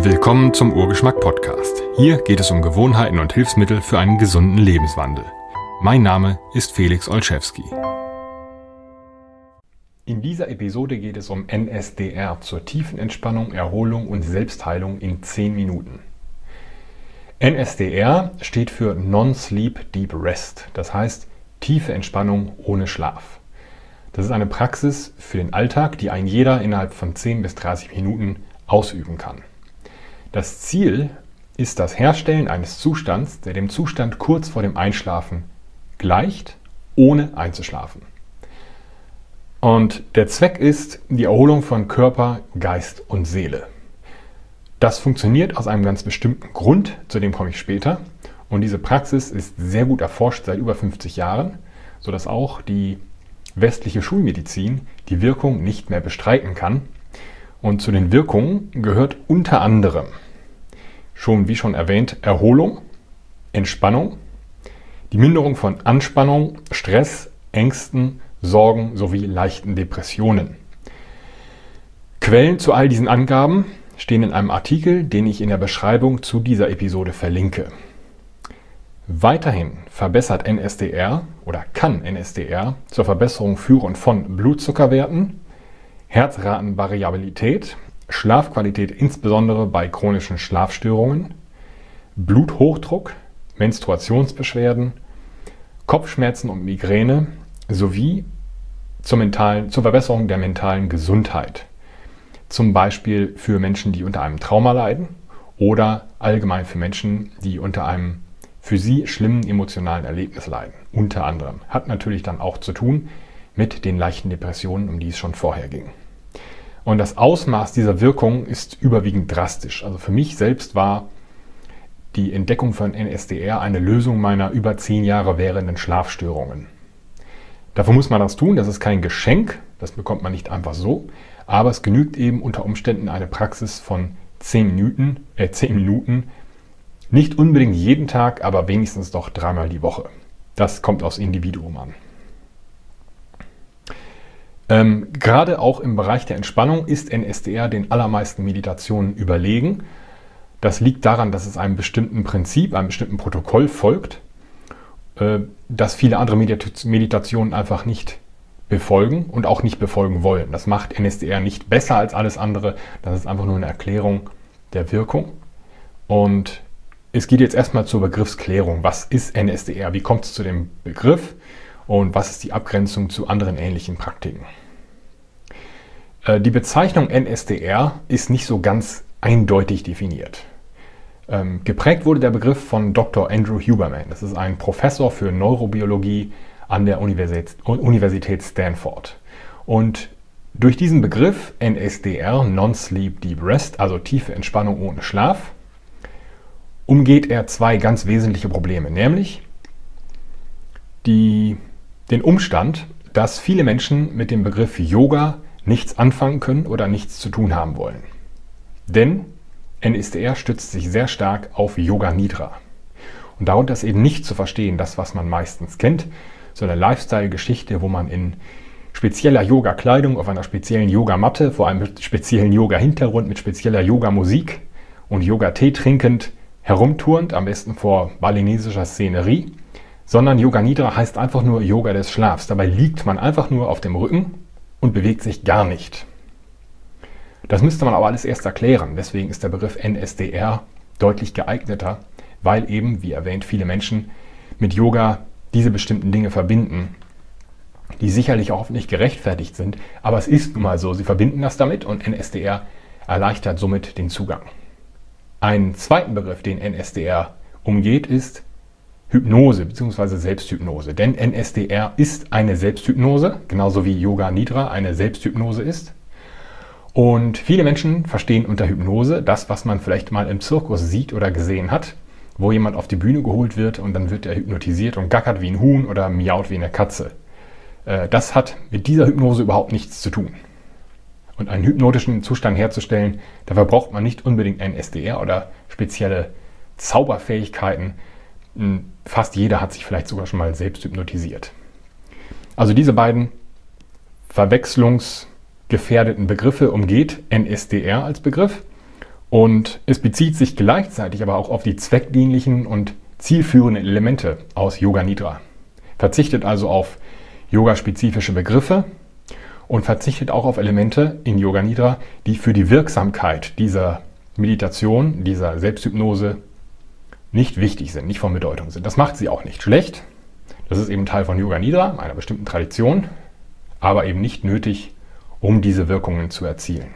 Willkommen zum Urgeschmack Podcast. Hier geht es um Gewohnheiten und Hilfsmittel für einen gesunden Lebenswandel. Mein Name ist Felix Olszewski. In dieser Episode geht es um NSDR zur tiefen Entspannung, Erholung und Selbstheilung in 10 Minuten. NSDR steht für Non-Sleep Deep Rest, das heißt tiefe Entspannung ohne Schlaf. Das ist eine Praxis für den Alltag, die ein jeder innerhalb von 10 bis 30 Minuten ausüben kann. Das Ziel ist das Herstellen eines Zustands, der dem Zustand kurz vor dem Einschlafen gleicht, ohne einzuschlafen. Und der Zweck ist die Erholung von Körper, Geist und Seele. Das funktioniert aus einem ganz bestimmten Grund, zu dem komme ich später. Und diese Praxis ist sehr gut erforscht seit über 50 Jahren, sodass auch die westliche Schulmedizin die Wirkung nicht mehr bestreiten kann und zu den Wirkungen gehört unter anderem schon, wie schon erwähnt, Erholung, Entspannung, die Minderung von Anspannung, Stress, Ängsten, Sorgen sowie leichten Depressionen. Quellen zu all diesen Angaben stehen in einem Artikel, den ich in der Beschreibung zu dieser Episode verlinke. Weiterhin verbessert NSDR oder kann NSDR zur Verbesserung führen von Blutzuckerwerten, Herzratenvariabilität, Schlafqualität insbesondere bei chronischen Schlafstörungen, Bluthochdruck, Menstruationsbeschwerden, Kopfschmerzen und Migräne sowie zur, mentalen, zur Verbesserung der mentalen Gesundheit. Zum Beispiel für Menschen, die unter einem Trauma leiden oder allgemein für Menschen, die unter einem für sie schlimmen emotionalen Erlebnis leiden. Unter anderem. Hat natürlich dann auch zu tun mit den leichten Depressionen, um die es schon vorher ging. Und das Ausmaß dieser Wirkung ist überwiegend drastisch. Also für mich selbst war die Entdeckung von NSDR eine Lösung meiner über zehn Jahre währenden Schlafstörungen. Dafür muss man das tun, das ist kein Geschenk, das bekommt man nicht einfach so, aber es genügt eben unter Umständen eine Praxis von zehn Minuten, äh, 10 Minuten, nicht unbedingt jeden Tag, aber wenigstens doch dreimal die Woche. Das kommt aufs Individuum an. Ähm, gerade auch im Bereich der Entspannung ist NSDR den allermeisten Meditationen überlegen. Das liegt daran, dass es einem bestimmten Prinzip, einem bestimmten Protokoll folgt, äh, das viele andere Medita Meditationen einfach nicht befolgen und auch nicht befolgen wollen. Das macht NSDR nicht besser als alles andere. Das ist einfach nur eine Erklärung der Wirkung. Und es geht jetzt erstmal zur Begriffsklärung. Was ist NSDR? Wie kommt es zu dem Begriff? Und was ist die Abgrenzung zu anderen ähnlichen Praktiken? Äh, die Bezeichnung NSDR ist nicht so ganz eindeutig definiert. Ähm, geprägt wurde der Begriff von Dr. Andrew Huberman. Das ist ein Professor für Neurobiologie an der Universität, Universität Stanford. Und durch diesen Begriff NSDR, Non-Sleep Deep Rest, also tiefe Entspannung ohne Schlaf, umgeht er zwei ganz wesentliche Probleme, nämlich die, den Umstand, dass viele Menschen mit dem Begriff Yoga nichts anfangen können oder nichts zu tun haben wollen. Denn NSDR stützt sich sehr stark auf Yoga Nidra. Und darunter ist eben nicht zu verstehen, das, was man meistens kennt, so eine Lifestyle-Geschichte, wo man in spezieller Yoga-Kleidung auf einer speziellen Yogamatte, vor einem speziellen Yoga-Hintergrund mit spezieller Yoga-Musik und Yoga-Tee trinkend herumturnt, am besten vor balinesischer Szenerie, sondern Yoga Nidra heißt einfach nur Yoga des Schlafs. Dabei liegt man einfach nur auf dem Rücken und bewegt sich gar nicht. Das müsste man aber alles erst erklären. Deswegen ist der Begriff NSDR deutlich geeigneter, weil eben, wie erwähnt, viele Menschen mit Yoga diese bestimmten Dinge verbinden, die sicherlich auch nicht gerechtfertigt sind, aber es ist nun mal so, sie verbinden das damit und NSDR erleichtert somit den Zugang. Einen zweiten Begriff, den NSDR umgeht, ist Hypnose bzw. Selbsthypnose. Denn NSDR ist eine Selbsthypnose, genauso wie Yoga Nidra eine Selbsthypnose ist. Und viele Menschen verstehen unter Hypnose das, was man vielleicht mal im Zirkus sieht oder gesehen hat, wo jemand auf die Bühne geholt wird und dann wird er hypnotisiert und gackert wie ein Huhn oder miaut wie eine Katze. Äh, das hat mit dieser Hypnose überhaupt nichts zu tun. Und einen hypnotischen Zustand herzustellen, dafür braucht man nicht unbedingt ein SDR oder spezielle Zauberfähigkeiten. Hm, fast jeder hat sich vielleicht sogar schon mal selbst hypnotisiert. Also diese beiden verwechslungsgefährdeten Begriffe umgeht NSDR als Begriff Und es bezieht sich gleichzeitig aber auch auf die zweckdienlichen und zielführenden Elemente aus Yoga Nidra. Verzichtet also auf yogaspezifische Begriffe und verzichtet auch auf Elemente in Yoga Nidra, die für die Wirksamkeit dieser Meditation, dieser Selbsthypnose nicht wichtig sind, nicht von Bedeutung sind. Das macht sie auch nicht schlecht. Das ist eben Teil von Yoga Nidra, einer bestimmten Tradition, aber eben nicht nötig, um diese Wirkungen zu erzielen.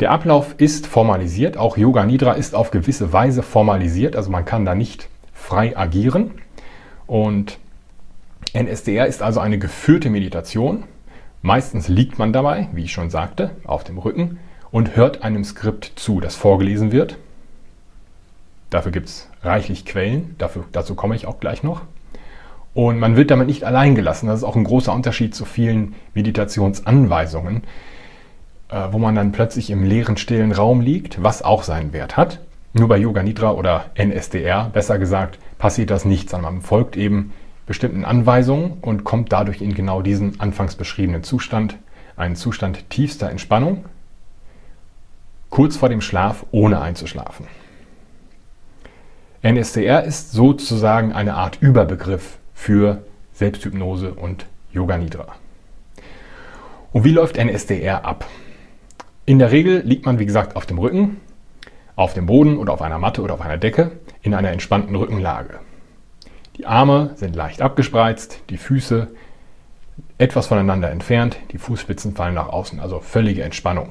Der Ablauf ist formalisiert, auch Yoga Nidra ist auf gewisse Weise formalisiert, also man kann da nicht frei agieren. Und NSDR ist also eine geführte Meditation. Meistens liegt man dabei, wie ich schon sagte, auf dem Rücken und hört einem Skript zu, das vorgelesen wird. Dafür gibt es reichlich Quellen, dafür, dazu komme ich auch gleich noch. Und man wird damit nicht allein gelassen. Das ist auch ein großer Unterschied zu vielen Meditationsanweisungen, äh, wo man dann plötzlich im leeren, stillen Raum liegt, was auch seinen Wert hat. Nur bei Yoga Nidra oder NSDR, besser gesagt, passiert das nicht, sondern man folgt eben bestimmten Anweisungen und kommt dadurch in genau diesen anfangs beschriebenen Zustand, einen Zustand tiefster Entspannung, kurz vor dem Schlaf, ohne einzuschlafen. NSDR ist sozusagen eine Art Überbegriff für Selbsthypnose und Yoga Nidra. Und wie läuft NSDR ab? In der Regel liegt man, wie gesagt, auf dem Rücken, auf dem Boden oder auf einer Matte oder auf einer Decke in einer entspannten Rückenlage. Die Arme sind leicht abgespreizt, die Füße etwas voneinander entfernt, die Fußspitzen fallen nach außen, also völlige Entspannung.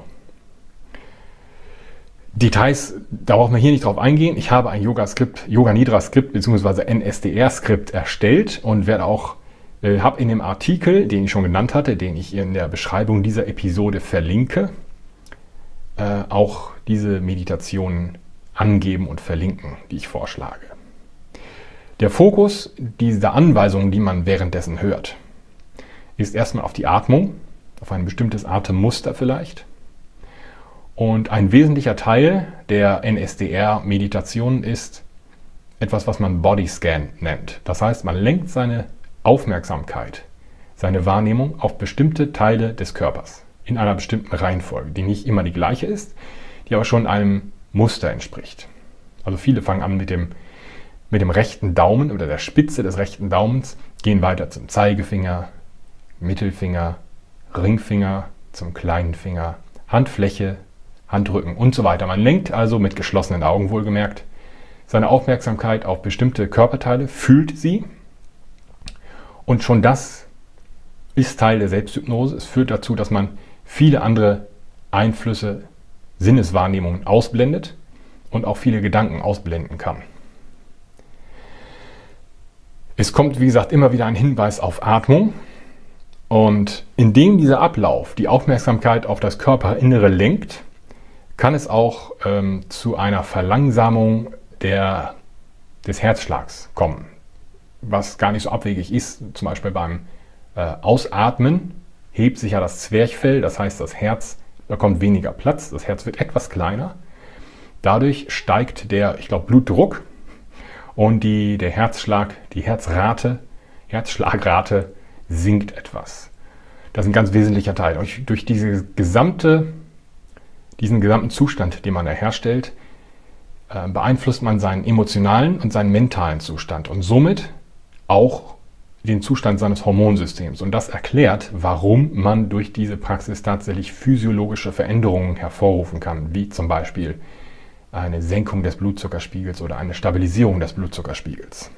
Details, da braucht man hier nicht drauf eingehen. Ich habe ein Yoga-Skript, Yoga-Nidra-Skript bzw. NSDR-Skript erstellt und werde auch, äh, habe in dem Artikel, den ich schon genannt hatte, den ich in der Beschreibung dieser Episode verlinke, äh, auch diese Meditationen angeben und verlinken, die ich vorschlage. Der Fokus dieser Anweisungen, die man währenddessen hört, ist erstmal auf die Atmung, auf ein bestimmtes Atemmuster vielleicht. Und ein wesentlicher Teil der NSDR-Meditation ist etwas, was man Bodyscan nennt. Das heißt, man lenkt seine Aufmerksamkeit, seine Wahrnehmung auf bestimmte Teile des Körpers in einer bestimmten Reihenfolge, die nicht immer die gleiche ist, die aber schon einem Muster entspricht. Also viele fangen an mit dem, mit dem rechten Daumen oder der Spitze des rechten Daumens, gehen weiter zum Zeigefinger, Mittelfinger, Ringfinger, zum kleinen Finger, Handfläche, Handrücken und so weiter. Man lenkt also mit geschlossenen Augen wohlgemerkt seine Aufmerksamkeit auf bestimmte Körperteile, fühlt sie und schon das ist Teil der Selbsthypnose. Es führt dazu, dass man viele andere Einflüsse, Sinneswahrnehmungen ausblendet und auch viele Gedanken ausblenden kann. Es kommt, wie gesagt, immer wieder ein Hinweis auf Atmung. Und indem dieser Ablauf die Aufmerksamkeit auf das Körperinnere lenkt, kann es auch ähm, zu einer Verlangsamung der, des Herzschlags kommen. Was gar nicht so abwegig ist, zum Beispiel beim äh, Ausatmen hebt sich ja das Zwerchfell, das heißt das Herz bekommt weniger Platz, das Herz wird etwas kleiner. Dadurch steigt der, ich glaube, Blutdruck und die, der Herzschlag, die Herzrate, Herzschlagrate sinkt etwas. Das ist ein ganz wesentlicher Teil. Und durch diese gesamte, diesen gesamten Zustand, den man da herstellt, äh, beeinflusst man seinen emotionalen und seinen mentalen Zustand und somit auch den Zustand seines Hormonsystems. Und das erklärt, warum man durch diese Praxis tatsächlich physiologische Veränderungen hervorrufen kann, wie zum Beispiel eine Senkung des Blutzuckerspiegels oder eine Stabilisierung des Blutzuckerspiegels.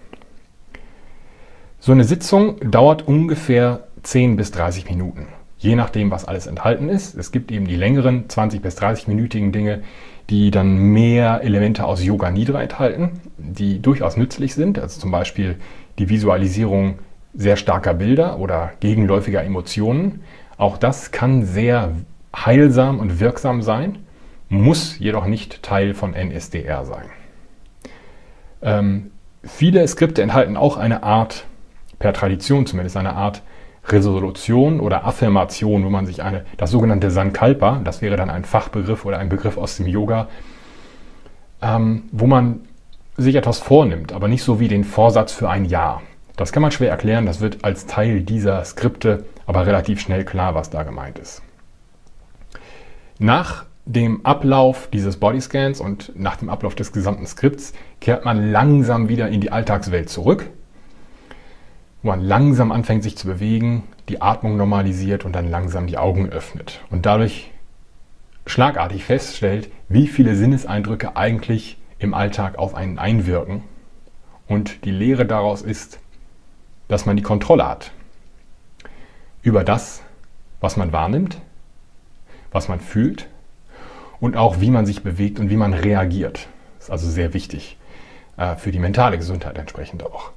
So eine Sitzung dauert ungefähr 10 bis 30 Minuten, je nachdem, was alles enthalten ist. Es gibt eben die längeren 20 bis 30 minütigen Dinge, die dann mehr Elemente aus Yoga Nidra enthalten, die durchaus nützlich sind, also zum Beispiel die Visualisierung sehr starker Bilder oder gegenläufiger Emotionen. Auch das kann sehr heilsam und wirksam sein, muss jedoch nicht Teil von NSDR sein. Ähm, viele Skripte enthalten auch eine Art, per Tradition zumindest, eine Art Resolution oder Affirmation, wo man sich eine, das sogenannte Sankalpa, das wäre dann ein Fachbegriff oder ein Begriff aus dem Yoga, ähm, wo man sich etwas vornimmt, aber nicht so wie den Vorsatz für ein Jahr. Das kann man schwer erklären, das wird als Teil dieser Skripte aber relativ schnell klar, was da gemeint ist. Nach dem Ablauf dieses Bodyscans und nach dem Ablauf des gesamten Skripts kehrt man langsam wieder in die Alltagswelt zurück, wo man langsam anfängt sich zu bewegen, die Atmung normalisiert und dann langsam die Augen öffnet und dadurch schlagartig feststellt, wie viele Sinneseindrücke eigentlich im Alltag auf einen einwirken. Und die Lehre daraus ist, dass man die Kontrolle hat über das, was man wahrnimmt, was man fühlt und auch wie man sich bewegt und wie man reagiert. Das ist also sehr wichtig äh, für die mentale Gesundheit entsprechend auch.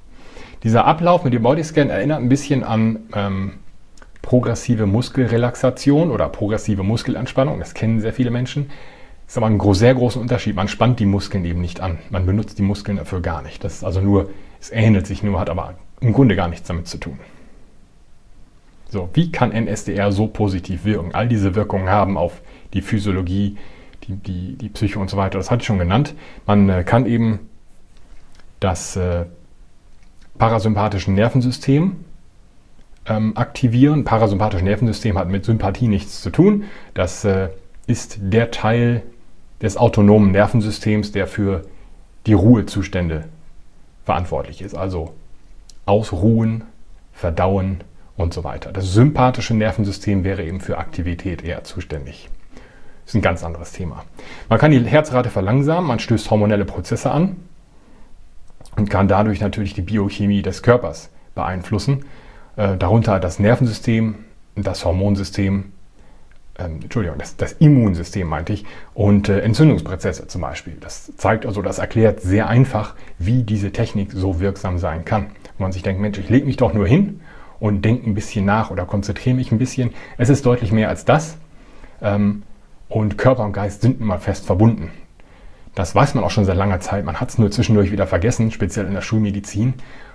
Dieser Ablauf mit dem Bodyscan erinnert ein bisschen an ähm, progressive Muskelrelaxation oder progressive Muskelentspannung. Das kennen sehr viele Menschen. Das ist aber ein sehr großer Unterschied. Man spannt die Muskeln eben nicht an. Man benutzt die Muskeln dafür gar nicht. Das ist also nur, es ähnelt sich nur, hat aber im Grunde gar nichts damit zu tun. So, wie kann NSDR so positiv wirken? All diese Wirkungen haben auf die Physiologie, die, die, die Psyche und so weiter. Das hatte ich schon genannt. Man äh, kann eben das äh, parasympathische Nervensystem ähm, aktivieren. Parasympathische Nervensystem hat mit Sympathie nichts zu tun. Das äh, ist der Teil des autonomen Nervensystems, der für die Ruhezustände verantwortlich ist. Also ausruhen, verdauen und so weiter. Das sympathische Nervensystem wäre eben für Aktivität eher zuständig. Das ist ein ganz anderes Thema. Man kann die Herzrate verlangsamen, man stößt hormonelle Prozesse an und kann dadurch natürlich die Biochemie des Körpers beeinflussen. Äh, darunter das Nervensystem, das Hormonsystem, ähm, Entschuldigung, das, das, Immunsystem meinte ich, und äh, Entzündungsprozesse zum Beispiel. Das zeigt also, das erklärt sehr einfach, wie diese Technik so wirksam sein kann. Wenn man sich denkt, Mensch, ich lege mich doch nur hin und denke ein bisschen nach oder konzentriere mich ein bisschen. Es ist deutlich mehr als das. Ähm, und Körper und Geist sind immer fest verbunden. Das weiß man auch schon seit langer Zeit. Man hat es nur zwischendurch wieder vergessen, speziell in der Schulmedizin.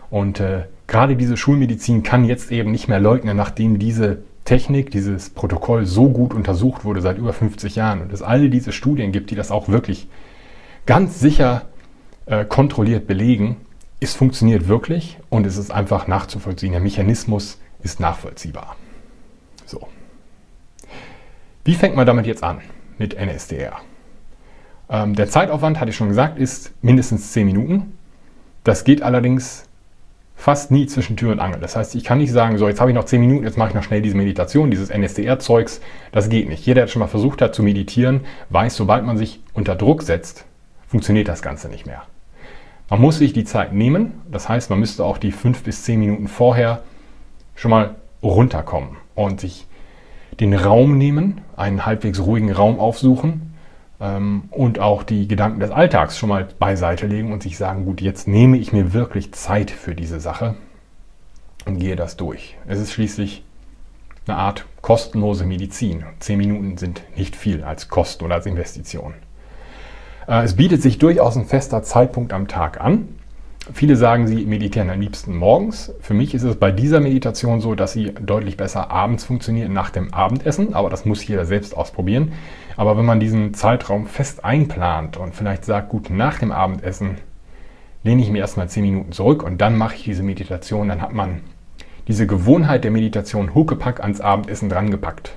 Und äh, gerade diese Schulmedizin kann jetzt eben nicht mehr leugnen, nachdem diese Technik, dieses Protokoll so gut untersucht wurde seit über 50 Jahren und es all diese Studien gibt, die das auch wirklich ganz sicher äh, kontrolliert belegen, es funktioniert wirklich und es ist einfach nachzuvollziehen. Der Mechanismus ist nachvollziehbar. So. Wie fängt man damit jetzt an mit NSDR? Ähm, der Zeitaufwand, hatte ich schon gesagt, ist mindestens 10 Minuten. Das geht allerdings fast nie zwischen Tür und Angel. Das heißt, ich kann nicht sagen, so jetzt habe ich noch 10 Minuten, jetzt mache ich noch schnell diese Meditation, dieses NSDR-Zeugs. Das geht nicht. Jeder, der schon mal versucht hat zu meditieren, weiß, sobald man sich unter Druck setzt, funktioniert das Ganze nicht mehr. Man muss sich die Zeit nehmen. Das heißt, man müsste auch die fünf bis zehn Minuten vorher schon mal runterkommen und sich den Raum nehmen, einen halbwegs ruhigen Raum aufsuchen und auch die Gedanken des Alltags schon mal beiseite legen und sich sagen, gut, jetzt nehme ich mir wirklich Zeit für diese Sache und gehe das durch. Es ist schließlich eine Art kostenlose Medizin. Zehn Minuten sind nicht viel als Kosten oder als Investition. Äh, es bietet sich durchaus ein fester Zeitpunkt am Tag an. Viele sagen, sie meditieren am liebsten morgens. Für mich ist es bei dieser Meditation so, dass sie deutlich besser abends funktioniert nach dem Abendessen, aber das muss jeder selbst ausprobieren. Aber wenn man diesen Zeitraum fest einplant und vielleicht sagt, gut, nach dem Abendessen lehne ich mir erstmal 10 Minuten zurück und dann mache ich diese Meditation, dann hat man diese Gewohnheit der Meditation Huckepack ans Abendessen drangepackt.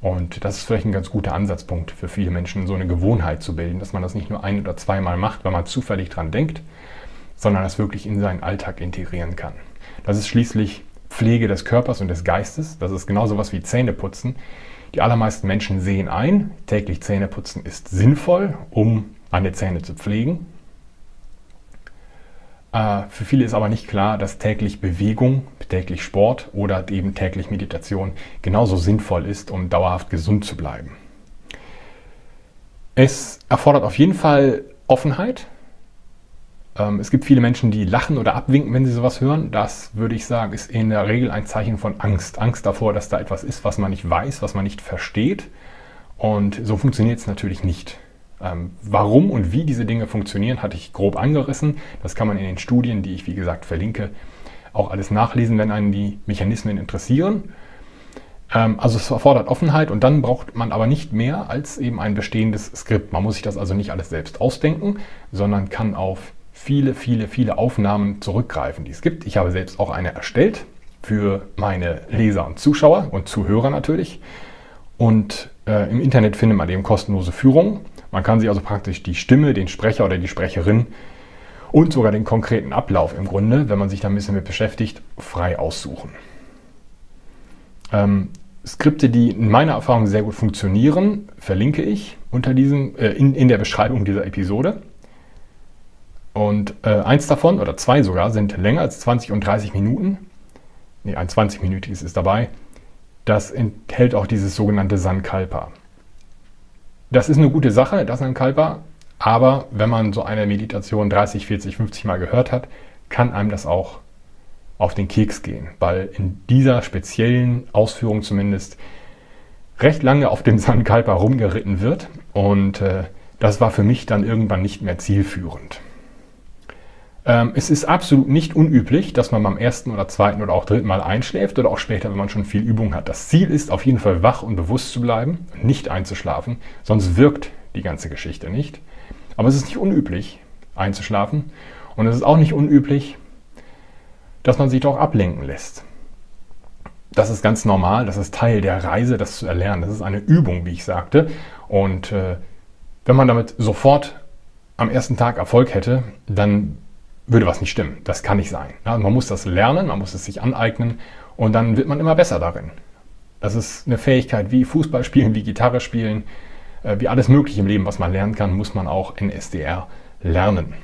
Und das ist vielleicht ein ganz guter Ansatzpunkt für viele Menschen, so eine Gewohnheit zu bilden, dass man das nicht nur ein oder zweimal macht, weil man zufällig dran denkt, sondern das wirklich in seinen Alltag integrieren kann. Das ist schließlich Pflege des Körpers und des Geistes. Das ist genauso was wie Zähneputzen. Die allermeisten Menschen sehen ein, täglich Zähneputzen ist sinnvoll, um eine Zähne zu pflegen. Äh, für viele ist aber nicht klar, dass täglich Bewegung, täglich Sport oder eben täglich Meditation genauso sinnvoll ist, um dauerhaft gesund zu bleiben. Es erfordert auf jeden Fall Offenheit. Ähm, es gibt viele Menschen, die lachen oder abwinken, wenn sie sowas hören. Das würde ich sagen, ist in der Regel ein Zeichen von Angst. Angst davor, dass da etwas ist, was man nicht weiß, was man nicht versteht. Und so funktioniert es natürlich nicht. Ähm, warum und wie diese Dinge funktionieren, hatte ich grob angerissen. Das kann man in den Studien, die ich wie gesagt verlinke, auch alles nachlesen, wenn einen die Mechanismen interessieren. Ähm, also es erfordert Offenheit und dann braucht man aber nicht mehr als eben ein bestehendes Skript. Man muss sich das also nicht alles selbst ausdenken, sondern kann auf viele, viele, viele Aufnahmen zurückgreifen, die es gibt. Ich habe selbst auch eine erstellt für meine Leser und Zuschauer und Zuhörer natürlich. Und äh, im Internet findet man eben kostenlose Führungen. Man kann sich also praktisch die Stimme, den Sprecher oder die Sprecherin und sogar den konkreten Ablauf im Grunde, wenn man sich da ein bisschen mit beschäftigt, frei aussuchen. Ähm, Skripte, die in meiner Erfahrung sehr gut funktionieren, verlinke ich unter diesem, äh, in, in der Beschreibung dieser Episode. Und äh, eins davon, oder zwei sogar, sind länger als 20 und 30 Minuten. Ne, ein 20-minütiges ist dabei. Das enthält auch dieses sogenannte Sankalpa. Das ist eine gute Sache, das Sankalpa, aber wenn man so eine Meditation 30, 40, 50 Mal gehört hat, kann einem das auch auf den Keks gehen, weil in dieser speziellen Ausführung zumindest recht lange auf dem Sankalpa rumgeritten wird und äh, das war für mich dann irgendwann nicht mehr zielführend. Ähm, es ist absolut nicht unüblich, dass man beim ersten oder zweiten oder auch dritten Mal einschläft oder auch später, wenn man schon viel Übung hat. Das Ziel ist auf jeden Fall wach und bewusst zu bleiben, nicht einzuschlafen, sonst wirkt die ganze Geschichte nicht. Aber es ist nicht unüblich, einzuschlafen und es ist auch nicht unüblich, dass man sich doch ablenken lässt. Das ist ganz normal, das ist Teil der Reise, das zu erlernen. Das ist eine Übung, wie ich sagte. Und äh, wenn man damit sofort am ersten Tag Erfolg hätte, dann würde was nicht stimmen. Das kann nicht sein. Ja, man muss das lernen, man muss es sich aneignen und dann wird man immer besser darin. Das ist eine Fähigkeit wie Fußball spielen, wie Gitarre spielen, äh, wie alles Mögliche im Leben, was man lernen kann, muss man auch in SDR lernen.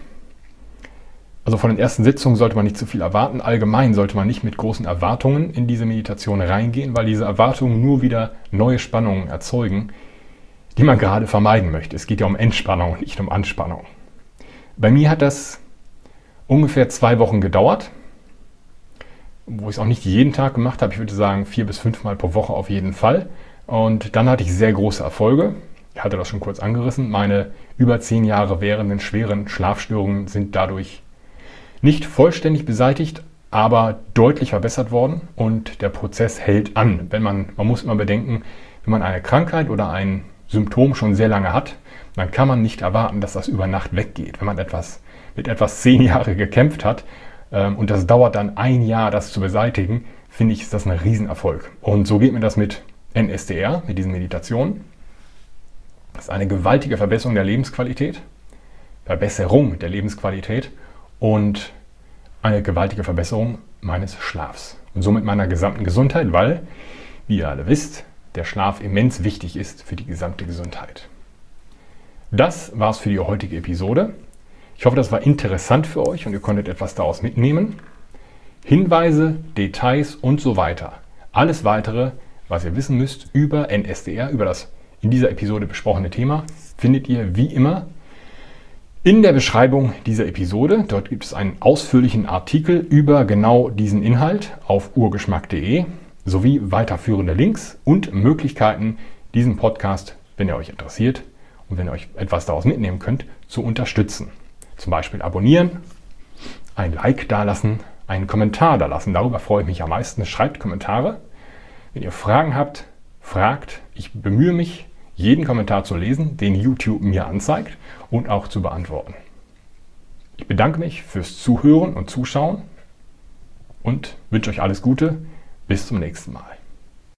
Also von den ersten Sitzungen sollte man nicht zu viel erwarten. Allgemein sollte man nicht mit großen Erwartungen in diese Meditation reingehen, weil diese Erwartungen nur wieder neue Spannungen erzeugen, die man gerade vermeiden möchte. Es geht ja um Entspannung, nicht um Anspannung. Bei mir hat das ungefähr zwei Wochen gedauert, wo ich es auch nicht jeden Tag gemacht habe. Ich würde sagen, vier bis fünfmal pro Woche auf jeden Fall. Und dann hatte ich sehr große Erfolge. Ich hatte das schon kurz angerissen. Meine über zehn Jahre währenden schweren Schlafstörungen sind dadurch nicht vollständig beseitigt, aber deutlich verbessert worden und der Prozess hält an. Wenn man, man muss immer bedenken, wenn man eine Krankheit oder ein Symptom schon sehr lange hat, dann kann man nicht erwarten, dass das über Nacht weggeht. Wenn man etwas mit etwas zehn Jahre gekämpft hat ähm, und das dauert dann ein Jahr, das zu beseitigen, finde ich, ist das ein Riesenerfolg. Und so geht mir das mit NSDR, mit diesen Meditationen. Das ist eine gewaltige Verbesserung der Lebensqualität, Verbesserung der Lebensqualität und eine gewaltige Verbesserung meines Schlafs und somit meiner gesamten Gesundheit, weil, wie ihr alle wisst, der Schlaf immens wichtig ist für die gesamte Gesundheit. Das war's für die heutige Episode. Ich hoffe, das war interessant für euch und ihr konntet etwas daraus mitnehmen. Hinweise, Details und so weiter. Alles weitere, was ihr wissen müsst über NSDR, über das in dieser Episode besprochene Thema, findet ihr wie immer in der Beschreibung dieser Episode. Dort gibt es einen ausführlichen Artikel über genau diesen Inhalt auf urgeschmack.de sowie weiterführende Links und Möglichkeiten, diesen Podcast, wenn er euch interessiert und wenn ihr euch etwas daraus mitnehmen könnt, zu unterstützen. Zum Beispiel abonnieren, ein Like dalassen, einen Kommentar dalassen. Darüber freue ich mich am meisten. Schreibt Kommentare. Wenn ihr Fragen habt, fragt. Ich bemühe mich, jeden Kommentar zu lesen, den YouTube mir anzeigt und auch zu beantworten. Ich bedanke mich fürs Zuhören und Zuschauen und wünsche euch alles Gute. Bis zum nächsten Mal.